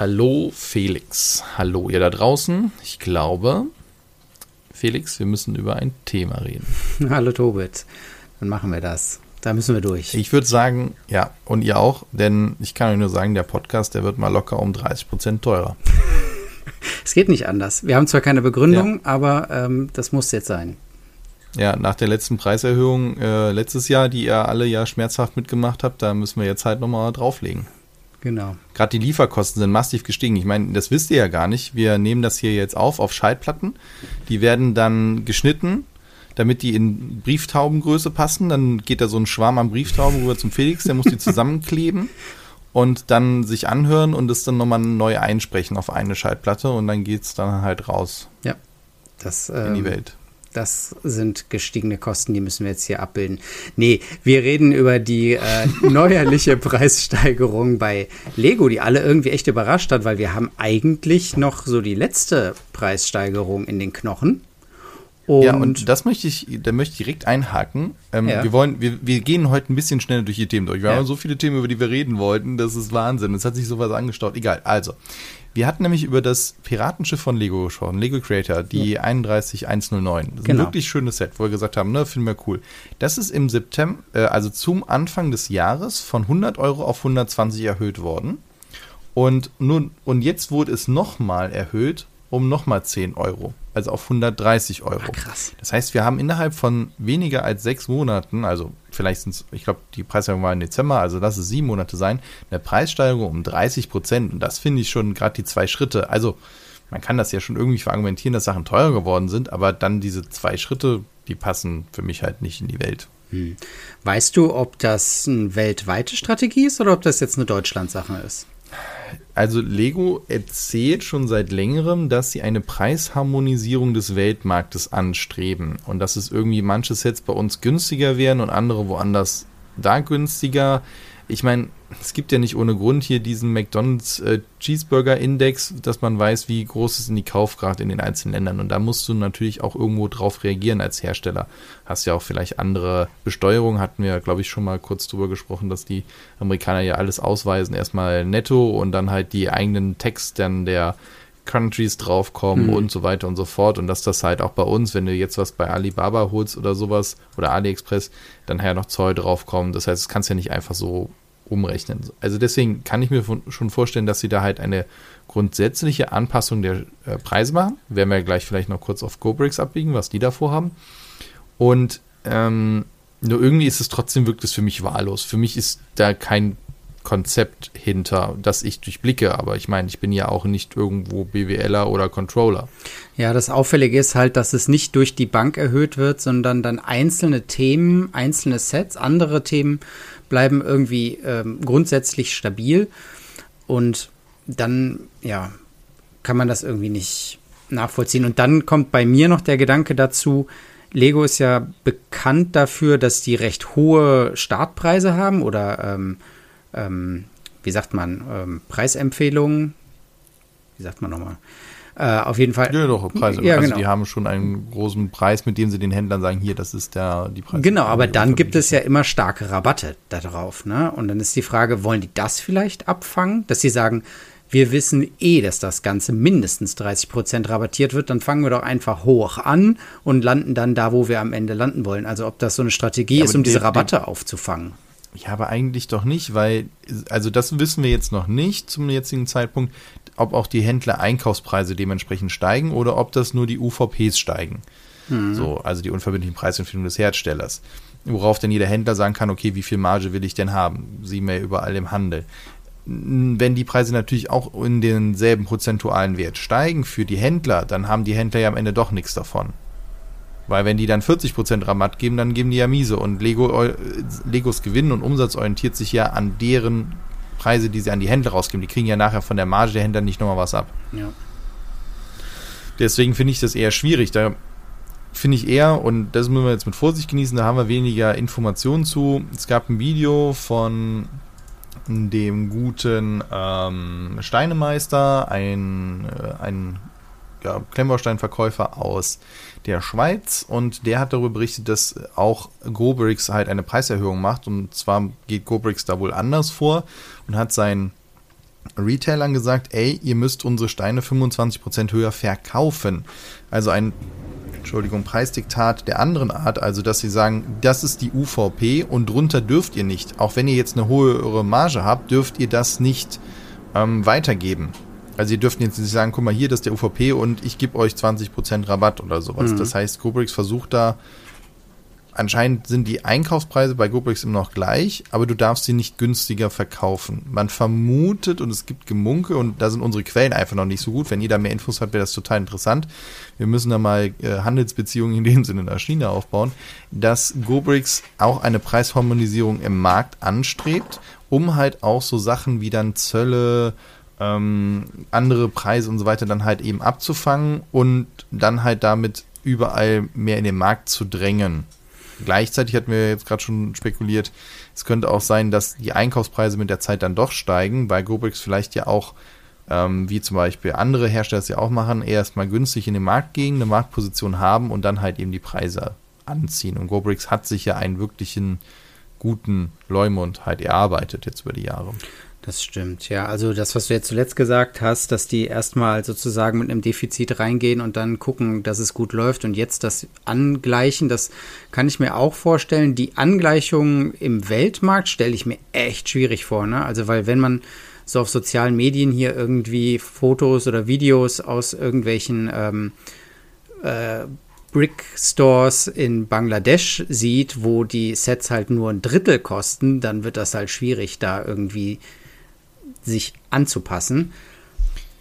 Hallo Felix. Hallo ihr da draußen. Ich glaube, Felix, wir müssen über ein Thema reden. Hallo Tobit. Dann machen wir das. Da müssen wir durch. Ich würde sagen, ja, und ihr auch, denn ich kann euch nur sagen, der Podcast, der wird mal locker um 30 Prozent teurer. es geht nicht anders. Wir haben zwar keine Begründung, ja. aber ähm, das muss jetzt sein. Ja, nach der letzten Preiserhöhung äh, letztes Jahr, die ihr alle ja schmerzhaft mitgemacht habt, da müssen wir jetzt halt nochmal drauflegen. Genau. Gerade die Lieferkosten sind massiv gestiegen. Ich meine, das wisst ihr ja gar nicht. Wir nehmen das hier jetzt auf auf Schallplatten. Die werden dann geschnitten, damit die in Brieftaubengröße passen. Dann geht da so ein Schwarm an Brieftauben rüber zum Felix, der muss die zusammenkleben und dann sich anhören und es dann nochmal neu einsprechen auf eine Schallplatte und dann geht es dann halt raus. Ja. Das, ähm, in die ähm, Welt. Das sind gestiegene Kosten, die müssen wir jetzt hier abbilden. Nee, wir reden über die äh, neuerliche Preissteigerung bei Lego, die alle irgendwie echt überrascht hat, weil wir haben eigentlich noch so die letzte Preissteigerung in den Knochen. Und ja, und das möchte ich, da möchte ich direkt einhaken. Ähm, ja. Wir wollen, wir, wir gehen heute ein bisschen schneller durch die Themen durch. Wir ja. haben so viele Themen, über die wir reden wollten, das ist Wahnsinn. Es hat sich sowas angestaut. Egal. Also, wir hatten nämlich über das Piratenschiff von Lego gesprochen, Lego Creator, die ja. 31109. Das ist genau. ein wirklich schönes Set, wo wir gesagt haben, ne, finden wir cool. Das ist im September, äh, also zum Anfang des Jahres von 100 Euro auf 120 erhöht worden. Und nun, und jetzt wurde es nochmal erhöht um nochmal 10 Euro also auf 130 Euro. Ach, krass. Das heißt, wir haben innerhalb von weniger als sechs Monaten, also vielleicht sind es, ich glaube, die Preissteigerung war im Dezember, also lass es sieben Monate sein, eine Preissteigerung um 30 Prozent. Und das finde ich schon gerade die zwei Schritte. Also man kann das ja schon irgendwie verargumentieren, dass Sachen teurer geworden sind, aber dann diese zwei Schritte, die passen für mich halt nicht in die Welt. Hm. Weißt du, ob das eine weltweite Strategie ist oder ob das jetzt eine Deutschland-Sache ist? Also Lego erzählt schon seit längerem, dass sie eine Preisharmonisierung des Weltmarktes anstreben und dass es irgendwie manche Sets bei uns günstiger wären und andere woanders da günstiger ich meine, es gibt ja nicht ohne Grund hier diesen McDonald's äh, Cheeseburger Index, dass man weiß, wie groß ist in die Kaufgrad in den einzelnen Ländern. Und da musst du natürlich auch irgendwo drauf reagieren als Hersteller. Hast ja auch vielleicht andere Besteuerung, hatten wir, glaube ich, schon mal kurz drüber gesprochen, dass die Amerikaner ja alles ausweisen, erstmal netto und dann halt die eigenen Texte der Countries draufkommen mhm. und so weiter und so fort. Und dass das halt auch bei uns, wenn du jetzt was bei Alibaba holst oder sowas oder AliExpress, dann her noch Zoll draufkommen. Das heißt, das kannst du ja nicht einfach so umrechnen. Also deswegen kann ich mir schon vorstellen, dass sie da halt eine grundsätzliche Anpassung der äh, Preise machen. Werden wir gleich vielleicht noch kurz auf GoBricks abbiegen, was die davor haben. Und ähm, nur irgendwie ist es trotzdem wirkt es für mich wahllos. Für mich ist da kein Konzept hinter, das ich durchblicke. Aber ich meine, ich bin ja auch nicht irgendwo BWLer oder Controller. Ja, das Auffällige ist halt, dass es nicht durch die Bank erhöht wird, sondern dann einzelne Themen, einzelne Sets, andere Themen bleiben irgendwie ähm, grundsätzlich stabil. Und dann, ja, kann man das irgendwie nicht nachvollziehen. Und dann kommt bei mir noch der Gedanke dazu, Lego ist ja bekannt dafür, dass die recht hohe Startpreise haben oder ähm, ähm, wie sagt man, ähm, Preisempfehlungen. Wie sagt man nochmal? Äh, auf jeden Fall. Ja, doch, Preise. Ja, also genau. die haben schon einen großen Preis, mit dem sie den Händlern sagen, hier, das ist der, die Preise. Genau, aber dann gibt es ja immer starke Rabatte darauf. Ne? Und dann ist die Frage, wollen die das vielleicht abfangen? Dass sie sagen, wir wissen eh, dass das Ganze mindestens 30 Prozent rabattiert wird, dann fangen wir doch einfach hoch an und landen dann da, wo wir am Ende landen wollen. Also ob das so eine Strategie ja, ist, um diese Rabatte aufzufangen. Ja, aber eigentlich doch nicht, weil, also das wissen wir jetzt noch nicht zum jetzigen Zeitpunkt, ob auch die Händler Einkaufspreise dementsprechend steigen oder ob das nur die UVPs steigen. Mhm. So, also die unverbindlichen Preisempfehlungen des Herstellers. Worauf dann jeder Händler sagen kann, okay, wie viel Marge will ich denn haben? Sieh mir überall im Handel. Wenn die Preise natürlich auch in denselben prozentualen Wert steigen für die Händler, dann haben die Händler ja am Ende doch nichts davon. Weil wenn die dann 40% Rabatt geben, dann geben die ja miese. Und Lego, äh, Legos Gewinn und Umsatz orientiert sich ja an deren Preise, die sie an die Händler rausgeben. Die kriegen ja nachher von der Marge der Händler nicht nochmal was ab. Ja. Deswegen finde ich das eher schwierig. Da finde ich eher, und das müssen wir jetzt mit Vorsicht genießen, da haben wir weniger Informationen zu. Es gab ein Video von dem guten ähm, Steinemeister, ein, äh, ein ja, Klemmbausteinverkäufer aus der Schweiz und der hat darüber berichtet, dass auch GoBricks halt eine Preiserhöhung macht und zwar geht GoBricks da wohl anders vor und hat sein Retailern gesagt, ey, ihr müsst unsere Steine 25% höher verkaufen. Also ein Entschuldigung, Preisdiktat der anderen Art, also dass sie sagen, das ist die UVP und drunter dürft ihr nicht. Auch wenn ihr jetzt eine hohe Marge habt, dürft ihr das nicht ähm, weitergeben. Also ihr dürft jetzt nicht sagen, guck mal hier, das ist der UVP und ich gebe euch 20% Rabatt oder sowas. Mhm. Das heißt, Kubricks versucht da anscheinend sind die Einkaufspreise bei GoPrix immer noch gleich, aber du darfst sie nicht günstiger verkaufen. Man vermutet und es gibt Gemunke und da sind unsere Quellen einfach noch nicht so gut. Wenn da mehr Infos habt, wäre das total interessant. Wir müssen da mal äh, Handelsbeziehungen in dem Sinne nach China aufbauen, dass GoBricks auch eine Preisharmonisierung im Markt anstrebt, um halt auch so Sachen wie dann Zölle, ähm, andere Preise und so weiter dann halt eben abzufangen und dann halt damit überall mehr in den Markt zu drängen. Gleichzeitig hatten wir jetzt gerade schon spekuliert, es könnte auch sein, dass die Einkaufspreise mit der Zeit dann doch steigen, weil GoBricks vielleicht ja auch, ähm, wie zum Beispiel andere Hersteller es ja auch machen, erstmal günstig in den Markt gehen, eine Marktposition haben und dann halt eben die Preise anziehen. Und GoBricks hat sich ja einen wirklichen guten Leumund halt erarbeitet jetzt über die Jahre. Das stimmt, ja. Also das, was du jetzt zuletzt gesagt hast, dass die erstmal sozusagen mit einem Defizit reingehen und dann gucken, dass es gut läuft und jetzt das angleichen, das kann ich mir auch vorstellen. Die Angleichung im Weltmarkt stelle ich mir echt schwierig vor, ne? Also weil wenn man so auf sozialen Medien hier irgendwie Fotos oder Videos aus irgendwelchen ähm, äh, Brick Stores in Bangladesch sieht, wo die Sets halt nur ein Drittel kosten, dann wird das halt schwierig, da irgendwie sich anzupassen.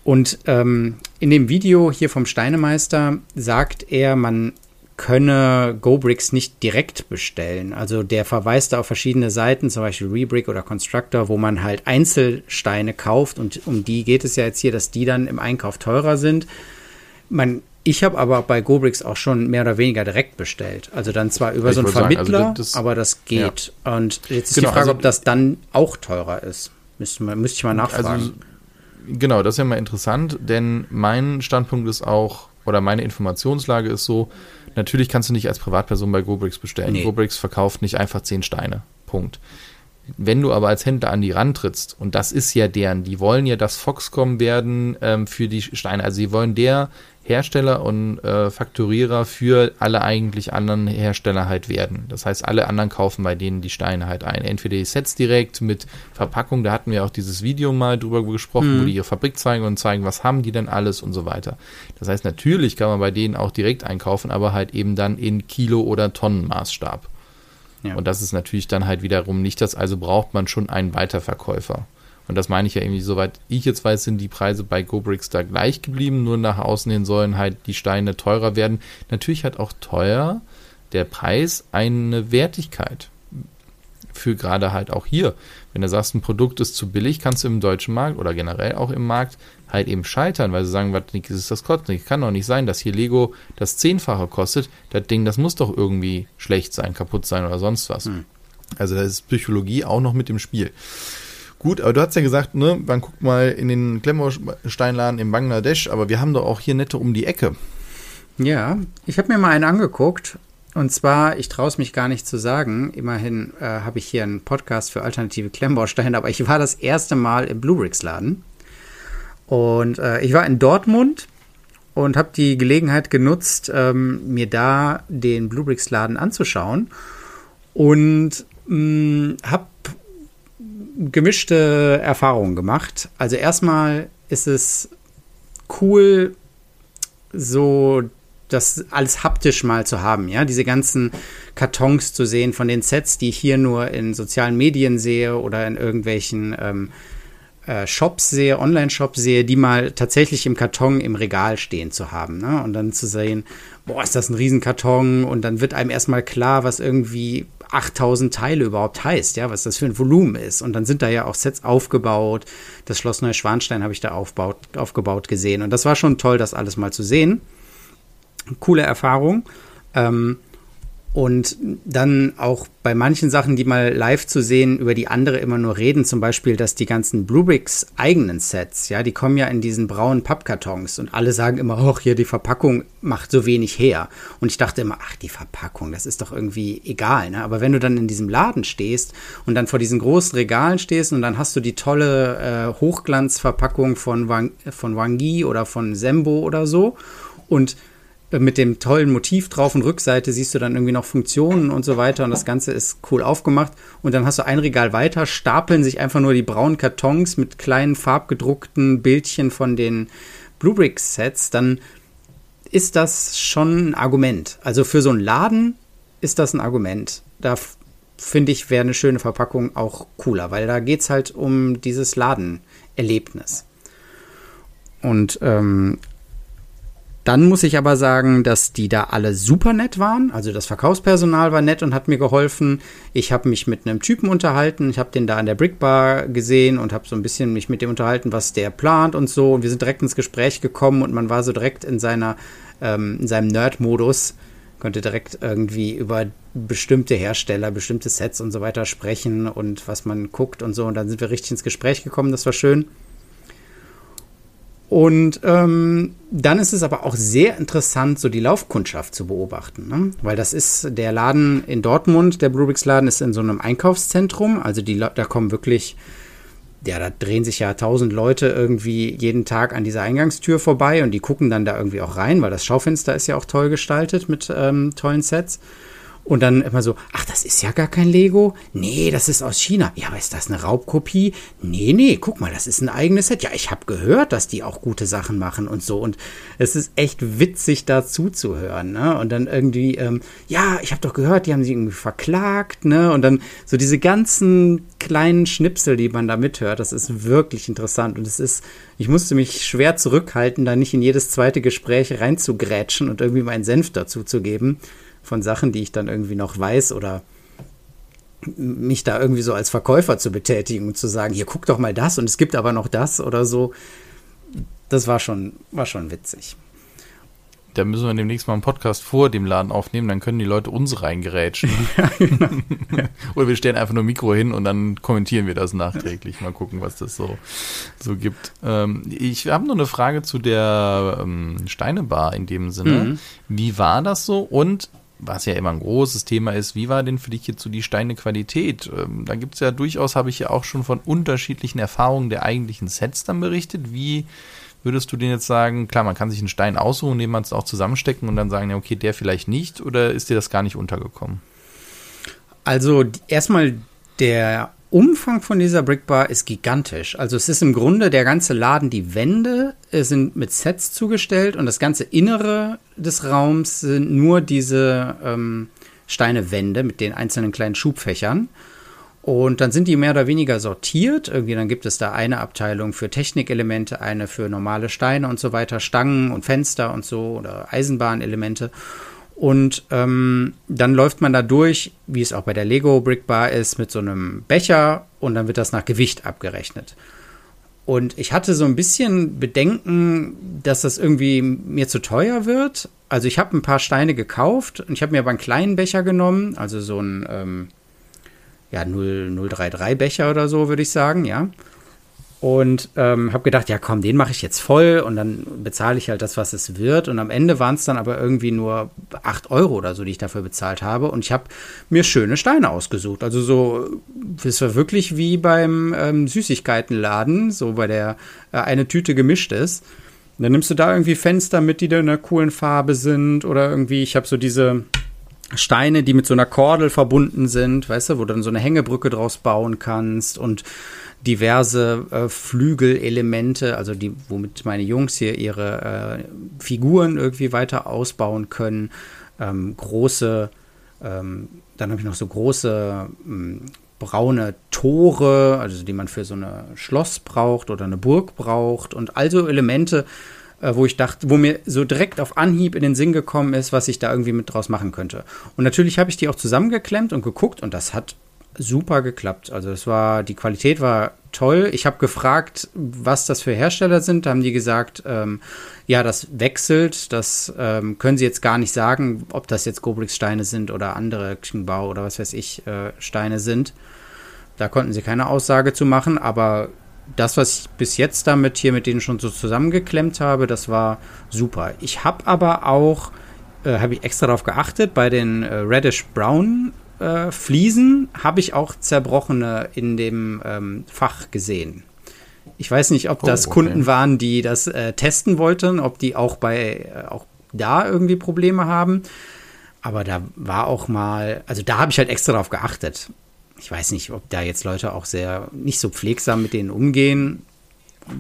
Und ähm, in dem Video hier vom Steinemeister sagt er, man könne GoBricks nicht direkt bestellen. Also der verweist auf verschiedene Seiten, zum Beispiel Rebrick oder Constructor, wo man halt Einzelsteine kauft und um die geht es ja jetzt hier, dass die dann im Einkauf teurer sind. Man, ich habe aber bei GoBricks auch schon mehr oder weniger direkt bestellt. Also dann zwar über ich so einen Vermittler, sagen, also das, aber das geht. Ja. Und jetzt ist genau, die Frage, also, ob das dann auch teurer ist. Müsste, müsste ich mal also, nachfragen. Also, genau, das ist ja mal interessant, denn mein Standpunkt ist auch, oder meine Informationslage ist so, natürlich kannst du nicht als Privatperson bei GoBricks bestellen. Nee. GoBricks verkauft nicht einfach zehn Steine. Punkt. Wenn du aber als Händler an die rantrittst, und das ist ja deren, die wollen ja das Foxcom werden ähm, für die Steine. Also sie wollen der Hersteller und äh, Fakturierer für alle eigentlich anderen Hersteller halt werden. Das heißt, alle anderen kaufen bei denen die Steine halt ein. Entweder die Sets direkt mit Verpackung, da hatten wir auch dieses Video mal drüber gesprochen, mhm. wo die ihre Fabrik zeigen und zeigen, was haben die denn alles und so weiter. Das heißt, natürlich kann man bei denen auch direkt einkaufen, aber halt eben dann in Kilo- oder Tonnenmaßstab. Und das ist natürlich dann halt wiederum nicht das, also braucht man schon einen Weiterverkäufer. Und das meine ich ja irgendwie, soweit ich jetzt weiß, sind die Preise bei GoBricks da gleich geblieben. Nur nach außen hin sollen halt die Steine teurer werden. Natürlich hat auch teuer der Preis eine Wertigkeit. Für gerade halt auch hier. Wenn du sagst, ein Produkt ist zu billig, kannst du im deutschen Markt oder generell auch im Markt halt eben scheitern, weil sie sagen, was ist das kostet? Kann doch nicht sein, dass hier Lego das Zehnfache kostet. Das Ding, das muss doch irgendwie schlecht sein, kaputt sein oder sonst was. Hm. Also da ist Psychologie auch noch mit im Spiel. Gut, aber du hast ja gesagt, ne, man guckt mal in den Klemmbausteinladen in Bangladesch, aber wir haben doch auch hier nette um die Ecke. Ja, ich habe mir mal einen angeguckt. Und zwar, ich traue es mich gar nicht zu sagen, immerhin äh, habe ich hier einen Podcast für alternative Klemmbausteine, aber ich war das erste Mal im Bluebricks-Laden. Und äh, ich war in Dortmund und habe die Gelegenheit genutzt, ähm, mir da den Bluebricks-Laden anzuschauen. Und habe gemischte Erfahrungen gemacht. Also erstmal ist es cool, so das alles haptisch mal zu haben, ja, diese ganzen Kartons zu sehen von den Sets, die ich hier nur in sozialen Medien sehe oder in irgendwelchen ähm, äh, Shops sehe, Online-Shops sehe, die mal tatsächlich im Karton im Regal stehen zu haben, ne? Und dann zu sehen, boah, ist das ein Riesenkarton und dann wird einem erstmal klar, was irgendwie 8000 Teile überhaupt heißt, ja, was das für ein Volumen ist. Und dann sind da ja auch Sets aufgebaut. Das Schloss Neuschwanstein habe ich da aufbaut, aufgebaut gesehen. Und das war schon toll, das alles mal zu sehen. Coole Erfahrung. Ähm, Und dann auch bei manchen Sachen, die mal live zu sehen, über die andere immer nur reden, zum Beispiel, dass die ganzen Bluebricks eigenen Sets, ja, die kommen ja in diesen braunen Pappkartons und alle sagen immer, ach, hier die Verpackung macht so wenig her. Und ich dachte immer, ach, die Verpackung, das ist doch irgendwie egal, ne? Aber wenn du dann in diesem Laden stehst und dann vor diesen großen Regalen stehst und dann hast du die tolle äh, Hochglanzverpackung von, Wang, von Wangi oder von Sembo oder so und mit dem tollen Motiv drauf und Rückseite siehst du dann irgendwie noch Funktionen und so weiter und das Ganze ist cool aufgemacht und dann hast du ein Regal weiter, stapeln sich einfach nur die braunen Kartons mit kleinen farbgedruckten Bildchen von den Bluebrick Sets, dann ist das schon ein Argument. Also für so einen Laden ist das ein Argument. Da finde ich, wäre eine schöne Verpackung auch cooler, weil da geht es halt um dieses Ladenerlebnis. Und ähm, dann muss ich aber sagen, dass die da alle super nett waren. Also das Verkaufspersonal war nett und hat mir geholfen. Ich habe mich mit einem Typen unterhalten. Ich habe den da an der Brickbar gesehen und habe so ein bisschen mich mit dem unterhalten, was der plant und so. Und wir sind direkt ins Gespräch gekommen und man war so direkt in seiner ähm, in seinem Nerd-Modus. Konnte direkt irgendwie über bestimmte Hersteller, bestimmte Sets und so weiter sprechen und was man guckt und so. Und dann sind wir richtig ins Gespräch gekommen. Das war schön. Und ähm, dann ist es aber auch sehr interessant, so die Laufkundschaft zu beobachten, ne? weil das ist der Laden in Dortmund, der Brubix Laden ist in so einem Einkaufszentrum, also die, da kommen wirklich, ja, da drehen sich ja tausend Leute irgendwie jeden Tag an dieser Eingangstür vorbei und die gucken dann da irgendwie auch rein, weil das Schaufenster ist ja auch toll gestaltet mit ähm, tollen Sets. Und dann immer so, ach, das ist ja gar kein Lego. Nee, das ist aus China. Ja, aber ist das eine Raubkopie? Nee, nee, guck mal, das ist ein eigenes Set. Ja, ich habe gehört, dass die auch gute Sachen machen und so. Und es ist echt witzig, da zuzuhören. Ne? Und dann irgendwie, ähm, ja, ich habe doch gehört, die haben sie irgendwie verklagt. Ne? Und dann so diese ganzen kleinen Schnipsel, die man da mithört, das ist wirklich interessant. Und es ist, ich musste mich schwer zurückhalten, da nicht in jedes zweite Gespräch reinzugrätschen und irgendwie meinen Senf dazu zu geben von Sachen, die ich dann irgendwie noch weiß oder mich da irgendwie so als Verkäufer zu betätigen und zu sagen, hier guck doch mal das und es gibt aber noch das oder so. Das war schon, war schon witzig. Da müssen wir demnächst mal einen Podcast vor dem Laden aufnehmen, dann können die Leute uns reingerätschen. ja, genau. Oder wir stellen einfach nur Mikro hin und dann kommentieren wir das nachträglich. Mal gucken, was das so, so gibt. Ähm, ich habe noch eine Frage zu der ähm, Steinebar in dem Sinne. Mhm. Wie war das so? Und was ja immer ein großes Thema ist, wie war denn für dich jetzt so die Steinequalität? Ähm, da gibt es ja durchaus, habe ich ja auch schon von unterschiedlichen Erfahrungen der eigentlichen Sets dann berichtet. Wie würdest du denn jetzt sagen, klar, man kann sich einen Stein aussuchen, den man es auch zusammenstecken und dann sagen, ja, okay, der vielleicht nicht, oder ist dir das gar nicht untergekommen? Also erstmal der Umfang von dieser Brickbar ist gigantisch. Also es ist im Grunde der ganze Laden, die Wände äh, sind mit Sets zugestellt und das ganze Innere des Raums sind nur diese ähm, Steinewände mit den einzelnen kleinen Schubfächern. Und dann sind die mehr oder weniger sortiert. Irgendwie dann gibt es da eine Abteilung für Technikelemente, eine für normale Steine und so weiter, Stangen und Fenster und so oder Eisenbahnelemente. Und ähm, dann läuft man da durch, wie es auch bei der Lego Brick Bar ist, mit so einem Becher und dann wird das nach Gewicht abgerechnet. Und ich hatte so ein bisschen Bedenken, dass das irgendwie mir zu teuer wird. Also ich habe ein paar Steine gekauft und ich habe mir aber einen kleinen Becher genommen, also so ein ähm, ja, 033 Becher oder so, würde ich sagen, ja. Und ähm, habe gedacht, ja komm, den mache ich jetzt voll und dann bezahle ich halt das, was es wird. Und am Ende waren es dann aber irgendwie nur 8 Euro oder so, die ich dafür bezahlt habe. Und ich habe mir schöne Steine ausgesucht. Also so, es war wirklich wie beim ähm, Süßigkeitenladen, so bei der äh, eine Tüte gemischt ist. Und dann nimmst du da irgendwie Fenster mit, die da in einer coolen Farbe sind. Oder irgendwie, ich habe so diese Steine, die mit so einer Kordel verbunden sind, weißt du, wo du dann so eine Hängebrücke draus bauen kannst und diverse äh, Flügelelemente, also die, womit meine Jungs hier ihre äh, Figuren irgendwie weiter ausbauen können. Ähm, große, ähm, dann habe ich noch so große ähm, braune Tore, also die man für so ein Schloss braucht oder eine Burg braucht und also Elemente, äh, wo ich dachte, wo mir so direkt auf Anhieb in den Sinn gekommen ist, was ich da irgendwie mit draus machen könnte. Und natürlich habe ich die auch zusammengeklemmt und geguckt und das hat super geklappt. Also es war, die Qualität war toll. Ich habe gefragt, was das für Hersteller sind. Da haben die gesagt, ähm, ja, das wechselt. Das ähm, können sie jetzt gar nicht sagen, ob das jetzt Gobrix-Steine sind oder andere Qingbao oder was weiß ich äh, Steine sind. Da konnten sie keine Aussage zu machen, aber das, was ich bis jetzt damit hier mit denen schon so zusammengeklemmt habe, das war super. Ich habe aber auch, äh, habe ich extra darauf geachtet, bei den äh, Reddish Brown äh, Fliesen habe ich auch zerbrochene in dem ähm, Fach gesehen. Ich weiß nicht, ob das oh, okay. Kunden waren, die das äh, testen wollten, ob die auch bei äh, auch da irgendwie Probleme haben. Aber da war auch mal, also da habe ich halt extra drauf geachtet. Ich weiß nicht, ob da jetzt Leute auch sehr nicht so pflegsam mit denen umgehen.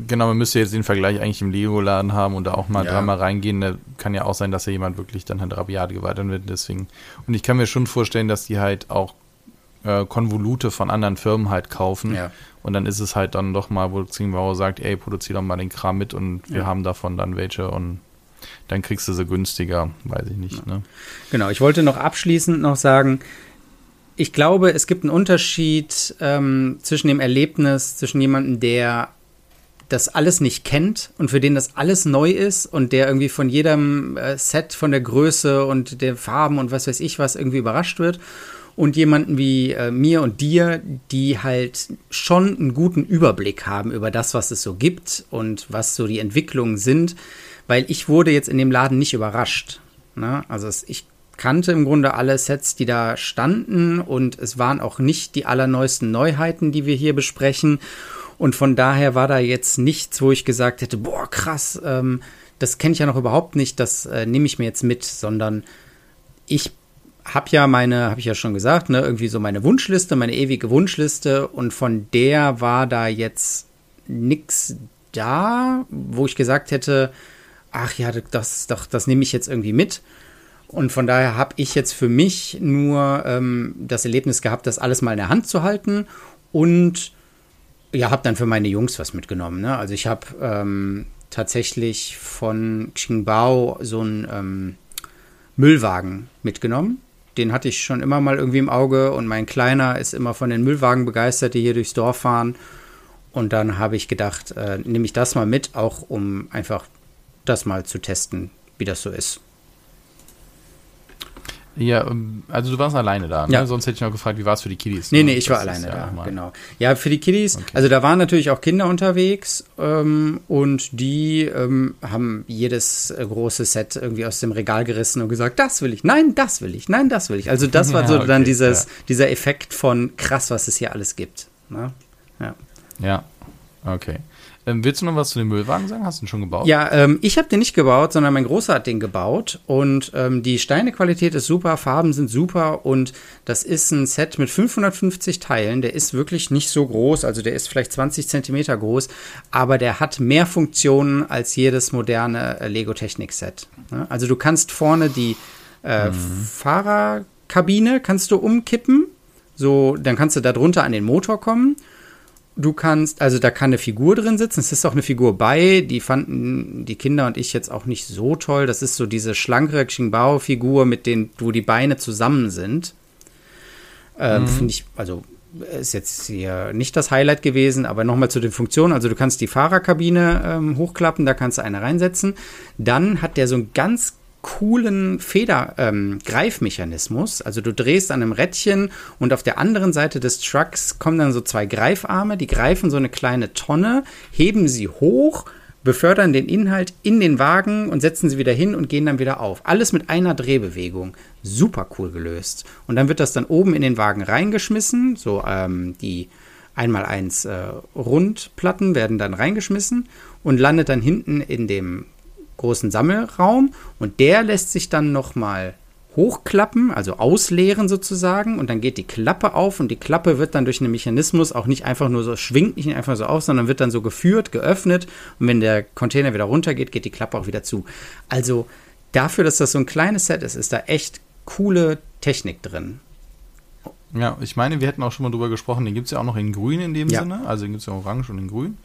Genau, man müsste jetzt den Vergleich eigentlich im Lego-Laden haben und da auch mal ja. dreimal reingehen. Da kann ja auch sein, dass ja jemand wirklich dann halt rabiat geweitert wird. Deswegen. Und ich kann mir schon vorstellen, dass die halt auch äh, Konvolute von anderen Firmen halt kaufen. Ja. Und dann ist es halt dann doch mal, wo Zingbauer sagt, ey, produzier doch mal den Kram mit und wir ja. haben davon dann welche und dann kriegst du sie günstiger, weiß ich nicht. Ne? Genau, ich wollte noch abschließend noch sagen, ich glaube, es gibt einen Unterschied ähm, zwischen dem Erlebnis, zwischen jemandem, der das alles nicht kennt und für den das alles neu ist und der irgendwie von jedem äh, Set, von der Größe und der Farben und was weiß ich was irgendwie überrascht wird und jemanden wie äh, mir und dir, die halt schon einen guten Überblick haben über das, was es so gibt und was so die Entwicklungen sind, weil ich wurde jetzt in dem Laden nicht überrascht. Ne? Also es, ich kannte im Grunde alle Sets, die da standen und es waren auch nicht die allerneuesten Neuheiten, die wir hier besprechen. Und von daher war da jetzt nichts, wo ich gesagt hätte, boah, krass, ähm, das kenne ich ja noch überhaupt nicht, das äh, nehme ich mir jetzt mit, sondern ich habe ja meine, habe ich ja schon gesagt, ne, irgendwie so meine Wunschliste, meine ewige Wunschliste und von der war da jetzt nichts da, wo ich gesagt hätte, ach ja, das, doch, das nehme ich jetzt irgendwie mit. Und von daher habe ich jetzt für mich nur ähm, das Erlebnis gehabt, das alles mal in der Hand zu halten und ja, habe dann für meine Jungs was mitgenommen. Ne? Also ich habe ähm, tatsächlich von Qingbao so einen ähm, Müllwagen mitgenommen den hatte ich schon immer mal irgendwie im Auge und mein Kleiner ist immer von den Müllwagen begeistert, die hier durchs Dorf fahren. Und dann habe ich gedacht, äh, nehme ich das mal mit, auch um einfach das mal zu testen, wie das so ist. Ja, ähm, also du warst alleine da, ne? ja. Sonst hätte ich noch gefragt, wie war es für die Kiddies? Nee, ne? nee, ich das war alleine da, ja genau. Ja, für die Kiddies, okay. also da waren natürlich auch Kinder unterwegs ähm, und die ähm, haben jedes äh, große Set irgendwie aus dem Regal gerissen und gesagt, das will ich, nein, das will ich, nein, das will ich. Also das war ja, so okay, dann dieses, dieser Effekt von krass, was es hier alles gibt. Ne? Ja. Ja, okay. Ähm, willst du noch was zu dem Müllwagen sagen? Hast du ihn schon gebaut? Ja, ähm, ich habe den nicht gebaut, sondern mein Großer hat den gebaut. Und ähm, die Steinequalität ist super, Farben sind super. Und das ist ein Set mit 550 Teilen. Der ist wirklich nicht so groß. Also der ist vielleicht 20 Zentimeter groß. Aber der hat mehr Funktionen als jedes moderne äh, Lego-Technik-Set. Ja? Also du kannst vorne die äh, mhm. Fahrerkabine kannst du umkippen. So, dann kannst du da drunter an den Motor kommen. Du kannst, also da kann eine Figur drin sitzen. Es ist auch eine Figur bei, die fanden die Kinder und ich jetzt auch nicht so toll. Das ist so diese schlankere Xingbao-Figur, mit denen, wo die Beine zusammen sind. Ähm, mhm. Finde ich, also ist jetzt hier nicht das Highlight gewesen, aber nochmal zu den Funktionen. Also du kannst die Fahrerkabine ähm, hochklappen, da kannst du eine reinsetzen. Dann hat der so ein ganz coolen Federgreifmechanismus. Ähm, also du drehst an einem Rädchen und auf der anderen Seite des Trucks kommen dann so zwei Greifarme, die greifen so eine kleine Tonne, heben sie hoch, befördern den Inhalt in den Wagen und setzen sie wieder hin und gehen dann wieder auf. Alles mit einer Drehbewegung. Super cool gelöst. Und dann wird das dann oben in den Wagen reingeschmissen, so ähm, die einmal eins äh, Rundplatten werden dann reingeschmissen und landet dann hinten in dem großen Sammelraum und der lässt sich dann nochmal hochklappen, also ausleeren sozusagen und dann geht die Klappe auf und die Klappe wird dann durch einen Mechanismus auch nicht einfach nur so, schwingt nicht einfach so auf, sondern wird dann so geführt, geöffnet und wenn der Container wieder runtergeht, geht die Klappe auch wieder zu. Also dafür, dass das so ein kleines Set ist, ist da echt coole Technik drin. Ja, ich meine, wir hätten auch schon mal drüber gesprochen, den gibt es ja auch noch in grün in dem ja. Sinne, also den gibt es ja orange und in grün.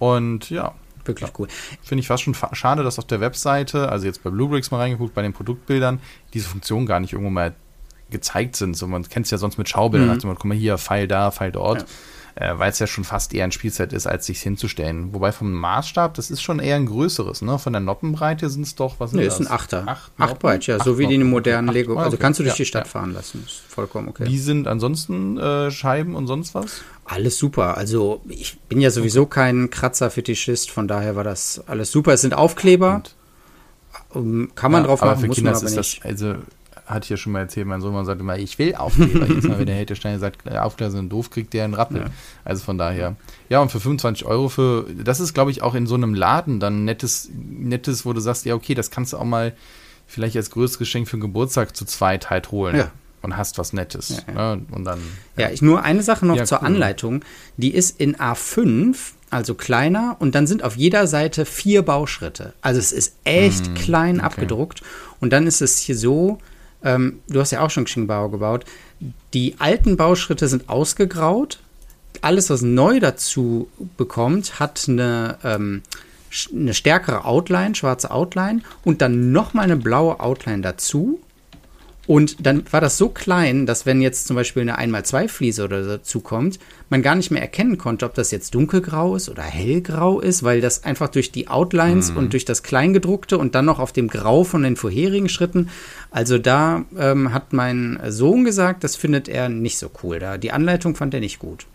Und ja, Wirklich ja. cool. Finde ich fast schon schade, dass auf der Webseite, also jetzt bei Bluebricks mal reingeguckt, bei den Produktbildern, diese Funktion gar nicht irgendwo mal gezeigt sind. So, man kennt es ja sonst mit Schaubildern, mhm. man, guck mal hier, Pfeil da, Pfeil dort. Ja äh, weil es ja schon fast eher ein Spielset ist, als sich hinzustellen. Wobei vom Maßstab, das ist schon eher ein größeres, ne? Von der Noppenbreite sind es doch, was nee, ist das? ein Achter. Acht, Acht Byte, ja, Acht so wie die modernen Acht, Lego. Also okay. kannst du durch ja, die Stadt fahren lassen, ist vollkommen okay. Wie sind ansonsten äh, Scheiben und sonst was? Alles super. Also ich bin ja sowieso kein Kratzer-Fetischist, von daher war das alles super. Es sind Aufkleber. Und? Ähm, kann man ja, drauf machen, muss Kinder man aber nicht. Das, also hatte ich ja schon mal erzählt, mein Sohn sagt immer, ich will Aufkleber. Jetzt mal, wenn der Hälterstein sagt, äh, Aufkleber sind doof, kriegt der einen Rappel. Ja. Also von daher. Ja, und für 25 Euro für, das ist, glaube ich, auch in so einem Laden dann nettes, nettes, wo du sagst, ja, okay, das kannst du auch mal vielleicht als größtes Geschenk für den Geburtstag zu zweit halt holen. Ja. Und hast was Nettes. Ja, ja. Ne? Und dann. Ja, ich nur eine Sache noch zur cool. Anleitung. Die ist in A5 also kleiner und dann sind auf jeder Seite vier Bauschritte. Also es ist echt mm, klein okay. abgedruckt und dann ist es hier so, ähm, du hast ja auch schon Xingbao gebaut. Die alten Bauschritte sind ausgegraut. Alles, was neu dazu bekommt, hat eine, ähm, eine stärkere Outline, schwarze Outline und dann nochmal eine blaue Outline dazu. Und dann war das so klein, dass wenn jetzt zum Beispiel eine 1x2-Fliese oder dazu kommt, man gar nicht mehr erkennen konnte, ob das jetzt dunkelgrau ist oder hellgrau ist, weil das einfach durch die Outlines mhm. und durch das Kleingedruckte und dann noch auf dem Grau von den vorherigen Schritten. Also da ähm, hat mein Sohn gesagt, das findet er nicht so cool. Da die Anleitung fand er nicht gut.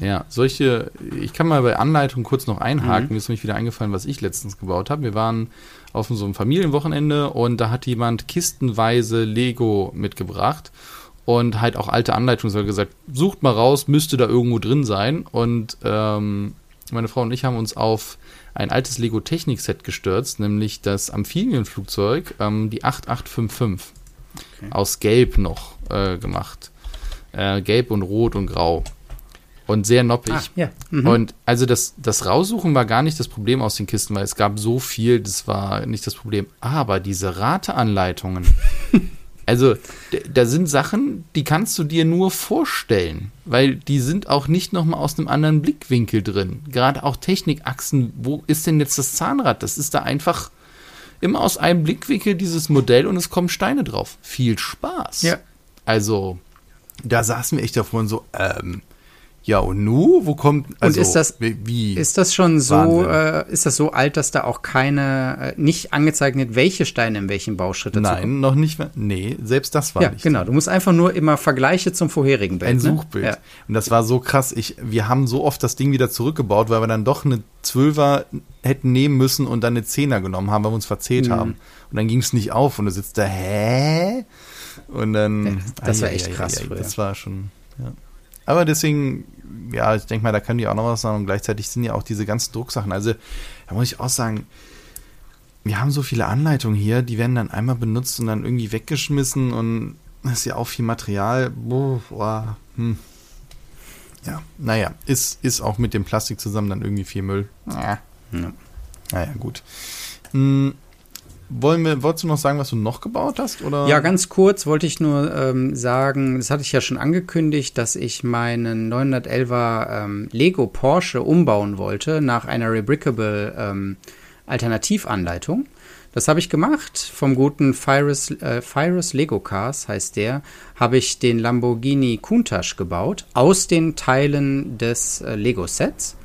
Ja, solche, ich kann mal bei Anleitung kurz noch einhaken. Mhm. Mir ist nämlich wieder eingefallen, was ich letztens gebaut habe. Wir waren auf so einem Familienwochenende und da hat jemand kistenweise Lego mitgebracht und halt auch alte Anleitungen. So gesagt, sucht mal raus, müsste da irgendwo drin sein. Und ähm, meine Frau und ich haben uns auf ein altes Lego Technik-Set gestürzt, nämlich das Amphibienflugzeug, ähm, die 8855. Okay. Aus Gelb noch äh, gemacht. Äh, Gelb und Rot und Grau und sehr noppig. Ah, ja. mhm. Und also das, das Raussuchen war gar nicht das Problem aus den Kisten, weil es gab so viel, das war nicht das Problem. Aber diese Rateanleitungen, also da sind Sachen, die kannst du dir nur vorstellen, weil die sind auch nicht nochmal aus einem anderen Blickwinkel drin. Gerade auch Technikachsen, wo ist denn jetzt das Zahnrad? Das ist da einfach immer aus einem Blickwinkel dieses Modell und es kommen Steine drauf. Viel Spaß. Ja. Also, da saßen wir echt davor und so, ähm, ja, und nu, wo kommt, also, und ist das, wie? Ist das schon so, äh, ist das so alt, dass da auch keine, äh, nicht angezeigt wird, welche Steine in welchem Bauschritt dazu Nein, kommen? noch nicht, nee, selbst das war ja, nicht. genau, du musst einfach nur immer Vergleiche zum vorherigen Bild. Ein ne? Suchbild. Ja. Und das war so krass, ich, wir haben so oft das Ding wieder zurückgebaut, weil wir dann doch eine Zwölfer hätten nehmen müssen und dann eine Zehner genommen haben, weil wir uns verzählt mhm. haben. Und dann ging es nicht auf und du sitzt da, hä? Und dann. Ja, das war echt krass. Ja, das war schon, ja. Aber deswegen ja, ich denke mal, da können die auch noch was sagen. Und gleichzeitig sind ja auch diese ganzen Drucksachen. Also, da muss ich auch sagen, wir haben so viele Anleitungen hier, die werden dann einmal benutzt und dann irgendwie weggeschmissen und das ist ja auch viel Material. Boah, hm. Ja, naja, ist, ist auch mit dem Plastik zusammen dann irgendwie viel Müll. Ja. ja. Naja, gut. Hm, wollen wir, wolltest du noch sagen, was du noch gebaut hast? Oder? Ja, ganz kurz wollte ich nur ähm, sagen, das hatte ich ja schon angekündigt, dass ich meinen 911er ähm, Lego Porsche umbauen wollte nach einer Rebrickable ähm, Alternativanleitung. Das habe ich gemacht. Vom guten Fyrus, äh, Fyrus Lego Cars heißt der, habe ich den Lamborghini Countach gebaut aus den Teilen des äh, Lego Sets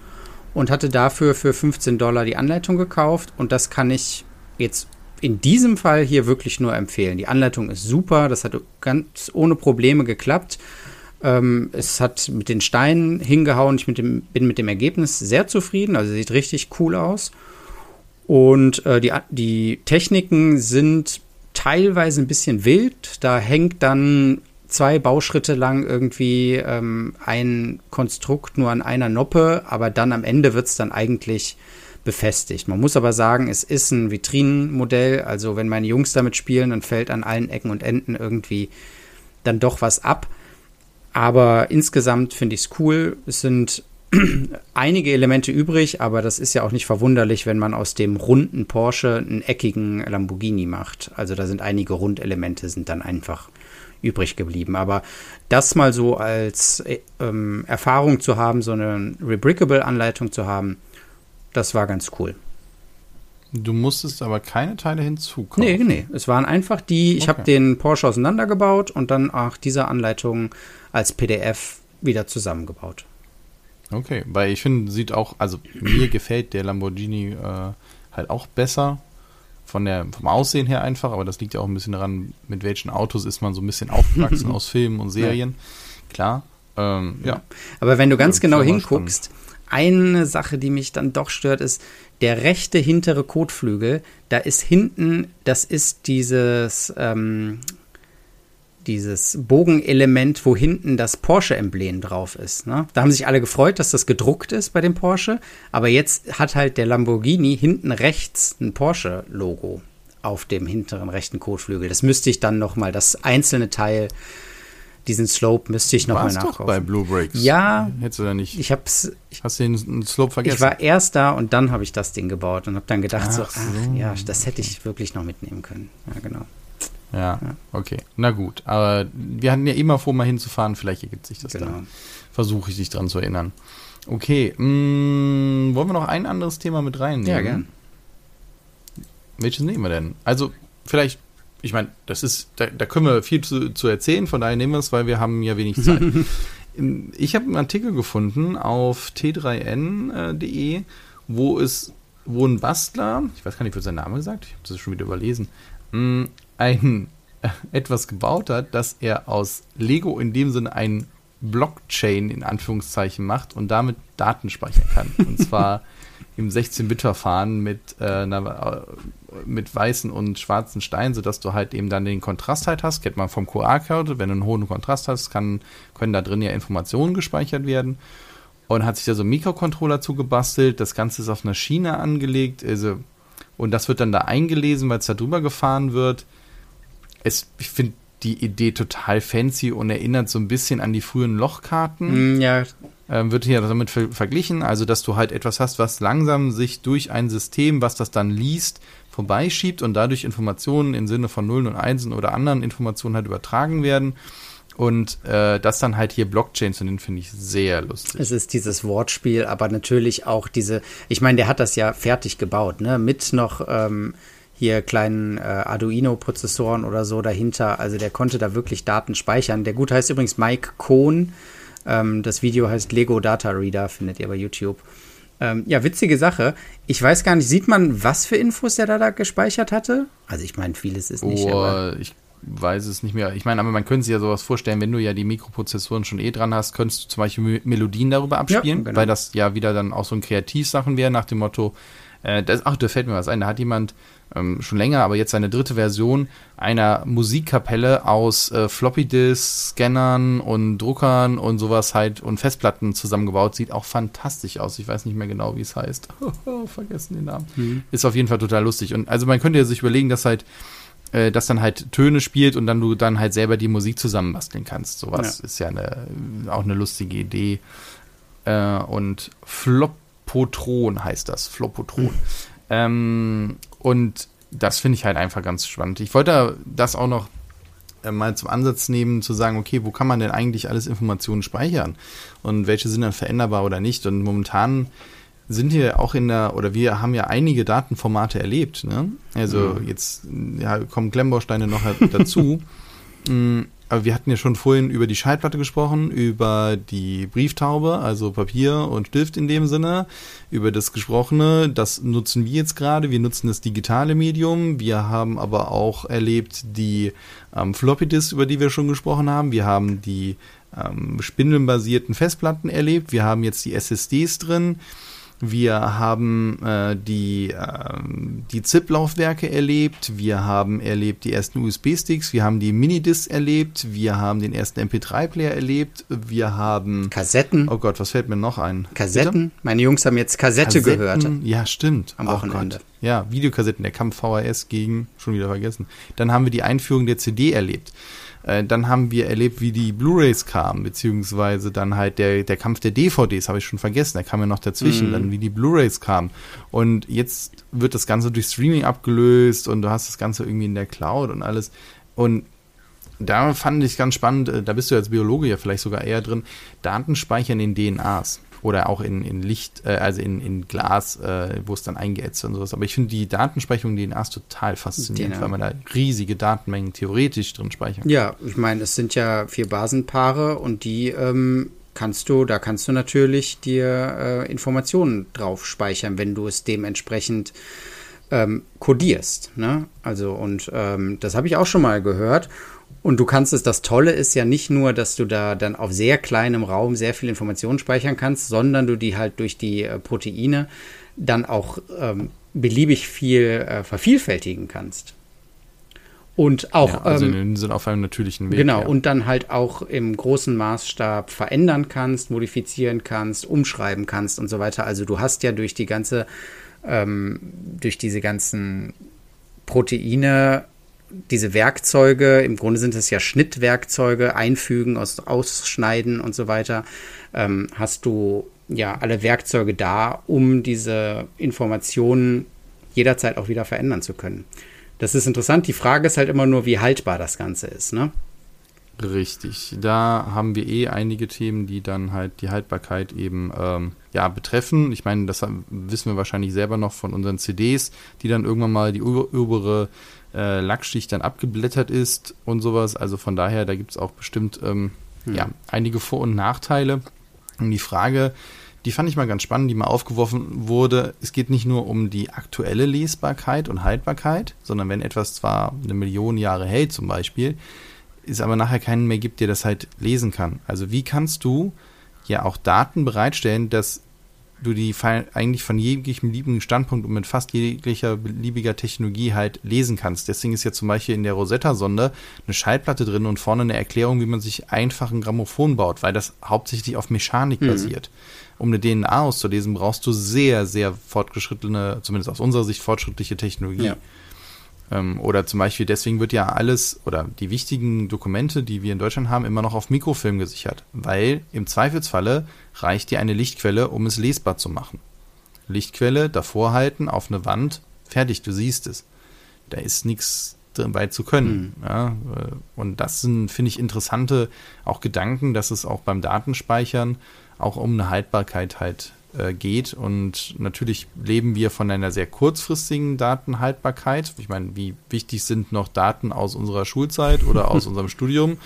und hatte dafür für 15 Dollar die Anleitung gekauft und das kann ich jetzt in diesem Fall hier wirklich nur empfehlen. Die Anleitung ist super, das hat ganz ohne Probleme geklappt. Ähm, es hat mit den Steinen hingehauen. Ich mit dem, bin mit dem Ergebnis sehr zufrieden. Also sieht richtig cool aus. Und äh, die, die Techniken sind teilweise ein bisschen wild. Da hängt dann zwei Bauschritte lang irgendwie ähm, ein Konstrukt nur an einer Noppe, aber dann am Ende wird es dann eigentlich befestigt. Man muss aber sagen, es ist ein Vitrinenmodell. Also wenn meine Jungs damit spielen, dann fällt an allen Ecken und Enden irgendwie dann doch was ab. Aber insgesamt finde ich es cool. Es sind einige Elemente übrig, aber das ist ja auch nicht verwunderlich, wenn man aus dem runden Porsche einen eckigen Lamborghini macht. Also da sind einige Rundelemente sind dann einfach übrig geblieben. Aber das mal so als äh, ähm, Erfahrung zu haben, so eine Rebrickable-Anleitung zu haben, das war ganz cool. Du musstest aber keine Teile hinzukaufen. Nee, nee. Es waren einfach die, ich okay. habe den Porsche auseinandergebaut und dann auch diese Anleitung als PDF wieder zusammengebaut. Okay, weil ich finde, sieht auch, also mir gefällt der Lamborghini äh, halt auch besser von der, vom Aussehen her einfach, aber das liegt ja auch ein bisschen daran, mit welchen Autos ist man so ein bisschen aufgewachsen aus Filmen und Serien. Ja. Klar. Ähm, ja. Aber wenn du ganz ja, genau hinguckst, spannend. Eine Sache, die mich dann doch stört, ist, der rechte hintere Kotflügel, da ist hinten, das ist dieses, ähm, dieses Bogenelement, wo hinten das Porsche-Emblem drauf ist. Ne? Da haben sich alle gefreut, dass das gedruckt ist bei dem Porsche, aber jetzt hat halt der Lamborghini hinten rechts ein Porsche-Logo auf dem hinteren rechten Kotflügel. Das müsste ich dann noch mal, das einzelne Teil, diesen Slope müsste ich noch Warst mal nachkaufen. doch bei Blue Breaks. Ja. Hättest du da nicht. Ich hab's. Hast du den Slope vergessen? Ich war erst da und dann habe ich das Ding gebaut und habe dann gedacht ach so, ach so. ja, das hätte ich wirklich noch mitnehmen können. Ja, genau. Ja, ja, okay. Na gut. Aber wir hatten ja immer vor, mal hinzufahren. Vielleicht ergibt sich das genau. dann. Versuche ich dich dran zu erinnern. Okay. Mh, mm, wollen wir noch ein anderes Thema mit reinnehmen? Ja, gern. Welches nehmen wir denn? Also, vielleicht, ich meine, das ist, da, da, können wir viel zu, zu erzählen, von daher nehmen wir es, weil wir haben ja wenig Zeit. ich habe einen Artikel gefunden auf t3n.de, wo es, wo ein Bastler, ich weiß gar nicht, wird sein Name gesagt, ich habe das schon wieder überlesen, mm, ein äh, etwas gebaut hat, dass er aus Lego in dem Sinne ein Blockchain in Anführungszeichen macht und damit Daten speichern kann. Und zwar im 16-Bit-Verfahren mit, äh, äh, mit weißen und schwarzen Steinen, sodass du halt eben dann den Kontrast halt hast. Kennt man vom QR-Code. Wenn du einen hohen Kontrast hast, kann, können da drin ja Informationen gespeichert werden. Und hat sich da so einen Mikrocontroller zugebastelt. Das Ganze ist auf einer Schiene angelegt. Also, und das wird dann da eingelesen, weil es da drüber gefahren wird es, ich finde die Idee total fancy und erinnert so ein bisschen an die frühen Lochkarten. Mm, ja. Ähm, wird hier damit ver verglichen, also dass du halt etwas hast, was langsam sich durch ein System, was das dann liest, vorbeischiebt und dadurch Informationen im Sinne von Nullen und Einsen oder anderen Informationen halt übertragen werden. Und äh, das dann halt hier Blockchains und den finde ich sehr lustig. Es ist dieses Wortspiel, aber natürlich auch diese, ich meine, der hat das ja fertig gebaut, ne? Mit noch ähm, hier kleinen äh, Arduino-Prozessoren oder so dahinter. Also der konnte da wirklich Daten speichern. Der Gute heißt übrigens Mike Kohn. Ähm, das Video heißt Lego Data Reader, findet ihr bei YouTube. Ähm, ja, witzige Sache. Ich weiß gar nicht, sieht man, was für Infos der da, da gespeichert hatte? Also ich meine, vieles ist nicht. Oh, ich weiß es nicht mehr. Ich meine, aber man könnte sich ja sowas vorstellen, wenn du ja die Mikroprozessoren schon eh dran hast, könntest du zum Beispiel Melodien darüber abspielen, ja, genau. weil das ja wieder dann auch so ein Kreativsachen wäre, nach dem Motto, äh, das, ach, da fällt mir was ein, da hat jemand ähm, schon länger, aber jetzt seine dritte Version einer Musikkapelle aus äh, Floppy-Disk-Scannern und Druckern und sowas halt und Festplatten zusammengebaut. Sieht auch fantastisch aus. Ich weiß nicht mehr genau, wie es heißt. Vergessen den Namen. Mhm. Ist auf jeden Fall total lustig. Und also man könnte ja sich überlegen, dass halt äh, das dann halt Töne spielt und dann du dann halt selber die Musik zusammenbasteln kannst. Sowas ja. ist ja eine, auch eine lustige Idee. Äh, und Flopotron heißt das. Flopotron. Mhm. Ähm, und das finde ich halt einfach ganz spannend. Ich wollte das auch noch äh, mal zum Ansatz nehmen, zu sagen, okay, wo kann man denn eigentlich alles Informationen speichern und welche sind dann veränderbar oder nicht. Und momentan sind wir auch in der, oder wir haben ja einige Datenformate erlebt. Ne? Also mhm. jetzt ja, kommen Klemmbausteine noch dazu. Aber wir hatten ja schon vorhin über die Schallplatte gesprochen, über die Brieftaube, also Papier und Stift in dem Sinne, über das Gesprochene. Das nutzen wir jetzt gerade. Wir nutzen das digitale Medium. Wir haben aber auch erlebt die ähm, Floppy Disks, über die wir schon gesprochen haben. Wir haben die ähm, spindelbasierten Festplatten erlebt. Wir haben jetzt die SSDs drin. Wir haben äh, die, äh, die ZIP-Laufwerke erlebt. Wir haben erlebt die ersten USB-Sticks. Wir haben die Minidiscs erlebt. Wir haben den ersten MP3-Player erlebt. Wir haben Kassetten. Oh Gott, was fällt mir noch ein? Kassetten. Bitte? Meine Jungs haben jetzt Kassette Kassetten. gehört. Ja, stimmt. Am Wochenende. Gott. Ja, Videokassetten, der Kampf VHS gegen, schon wieder vergessen. Dann haben wir die Einführung der CD erlebt. Äh, dann haben wir erlebt, wie die Blu-rays kamen, beziehungsweise dann halt der, der Kampf der DVDs, habe ich schon vergessen, der kam ja noch dazwischen, mhm. dann wie die Blu-rays kamen. Und jetzt wird das Ganze durch Streaming abgelöst und du hast das Ganze irgendwie in der Cloud und alles. Und da fand ich ganz spannend, äh, da bist du als Biologe ja vielleicht sogar eher drin, Daten speichern in DNAs. Oder auch in, in Licht, äh, also in, in Glas, äh, wo es dann eingeätzt und sowas. Aber ich finde die Datenspeicherung DNA ist total faszinierend, DNA. weil man da riesige Datenmengen theoretisch drin speichern kann. Ja, ich meine, es sind ja vier Basenpaare und die ähm, kannst du, da kannst du natürlich dir äh, Informationen drauf speichern, wenn du es dementsprechend ähm, kodierst. Ne? Also, und ähm, das habe ich auch schon mal gehört. Und du kannst es, das Tolle ist ja nicht nur, dass du da dann auf sehr kleinem Raum sehr viel Informationen speichern kannst, sondern du die halt durch die äh, Proteine dann auch ähm, beliebig viel äh, vervielfältigen kannst. Und auch. Ja, also ähm, in sind auf einem natürlichen Weg. Genau, ja. und dann halt auch im großen Maßstab verändern kannst, modifizieren kannst, umschreiben kannst und so weiter. Also du hast ja durch die ganze, ähm, durch diese ganzen Proteine, diese Werkzeuge, im Grunde sind es ja Schnittwerkzeuge, einfügen, aus, ausschneiden und so weiter, ähm, hast du ja alle Werkzeuge da, um diese Informationen jederzeit auch wieder verändern zu können. Das ist interessant. Die Frage ist halt immer nur, wie haltbar das Ganze ist, ne? Richtig. Da haben wir eh einige Themen, die dann halt die Haltbarkeit eben ähm, ja betreffen. Ich meine, das wissen wir wahrscheinlich selber noch von unseren CDs, die dann irgendwann mal die obere äh, Lackschicht dann abgeblättert ist und sowas. Also von daher, da gibt es auch bestimmt ähm, hm. ja einige Vor- und Nachteile. Und die Frage, die fand ich mal ganz spannend, die mal aufgeworfen wurde. Es geht nicht nur um die aktuelle Lesbarkeit und Haltbarkeit, sondern wenn etwas zwar eine Million Jahre hält zum Beispiel, es aber nachher keinen mehr gibt, der das halt lesen kann. Also wie kannst du ja auch Daten bereitstellen, dass du die eigentlich von jeglichem beliebigen Standpunkt und mit fast jeglicher beliebiger Technologie halt lesen kannst. Deswegen ist ja zum Beispiel in der Rosetta-Sonde eine Schallplatte drin und vorne eine Erklärung, wie man sich einfach ein Grammophon baut, weil das hauptsächlich auf Mechanik mhm. basiert. Um eine DNA auszulesen, brauchst du sehr, sehr fortgeschrittene, zumindest aus unserer Sicht fortschrittliche Technologie. Ja. Ähm, oder zum Beispiel, deswegen wird ja alles oder die wichtigen Dokumente, die wir in Deutschland haben, immer noch auf Mikrofilm gesichert. Weil im Zweifelsfalle reicht dir eine Lichtquelle, um es lesbar zu machen. Lichtquelle davor halten, auf eine Wand, fertig, du siehst es. Da ist nichts dabei zu können. Mhm. Ja, und das sind, finde ich, interessante auch Gedanken, dass es auch beim Datenspeichern auch um eine Haltbarkeit halt äh, geht. Und natürlich leben wir von einer sehr kurzfristigen Datenhaltbarkeit. Ich meine, wie wichtig sind noch Daten aus unserer Schulzeit oder aus unserem Studium?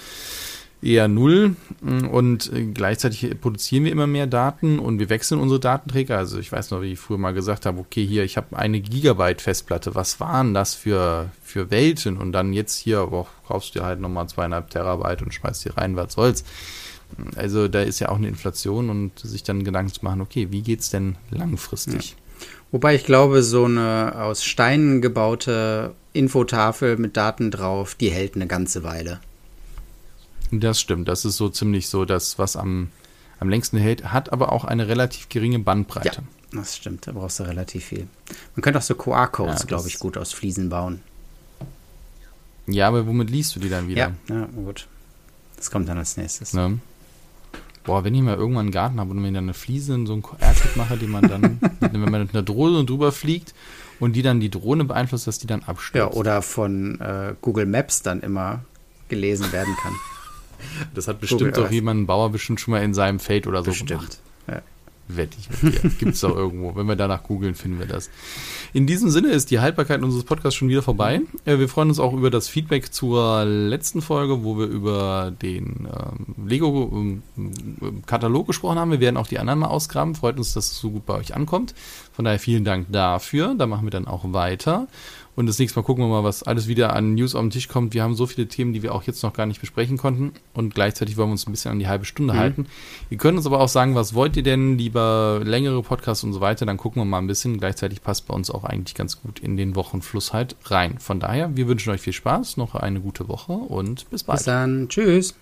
Eher null. Und äh, gleichzeitig produzieren wir immer mehr Daten und wir wechseln unsere Datenträger. Also ich weiß noch, wie ich früher mal gesagt habe, okay, hier, ich habe eine Gigabyte Festplatte. Was waren das für, für Welten? Und dann jetzt hier, boah, kaufst du dir halt nochmal zweieinhalb Terabyte und schmeißt die rein, was soll's. Also da ist ja auch eine Inflation und sich dann Gedanken zu machen, okay, wie geht es denn langfristig? Ja. Wobei ich glaube, so eine aus Steinen gebaute Infotafel mit Daten drauf, die hält eine ganze Weile. Das stimmt, das ist so ziemlich so das, was am, am längsten hält, hat aber auch eine relativ geringe Bandbreite. Ja, das stimmt, da brauchst du relativ viel. Man könnte auch so QR-Codes, ja, glaube ich, gut aus Fliesen bauen. Ja, aber womit liest du die dann wieder? Ja, ja gut. Das kommt dann als nächstes. Ne? Boah, wenn ich mal irgendwann einen Garten habe und mir dann eine Fliese in so ein QR-Code mache, die man dann, wenn man mit einer Drohne drüber fliegt und die dann die Drohne beeinflusst, dass die dann abstürzt. Ja, oder von äh, Google Maps dann immer gelesen werden kann. Das hat bestimmt Google auch jemand, ein Bauer bestimmt schon mal in seinem Feld oder so bestimmt. gemacht. Ja. Wette ich mit dir. Gibt es doch irgendwo. Wenn wir danach googeln, finden wir das. In diesem Sinne ist die Haltbarkeit unseres Podcasts schon wieder vorbei. Wir freuen uns auch über das Feedback zur letzten Folge, wo wir über den ähm, Lego-Katalog ähm, gesprochen haben. Wir werden auch die anderen mal ausgraben. Freut uns, dass es so gut bei euch ankommt. Von daher vielen Dank dafür. Da machen wir dann auch weiter. Und das nächste Mal gucken wir mal, was alles wieder an News auf den Tisch kommt. Wir haben so viele Themen, die wir auch jetzt noch gar nicht besprechen konnten. Und gleichzeitig wollen wir uns ein bisschen an die halbe Stunde mhm. halten. Ihr könnt uns aber auch sagen, was wollt ihr denn? Lieber längere Podcasts und so weiter. Dann gucken wir mal ein bisschen. Gleichzeitig passt bei uns auch eigentlich ganz gut in den Wochenfluss halt rein. Von daher, wir wünschen euch viel Spaß, noch eine gute Woche und bis bald. Bis dann. Tschüss.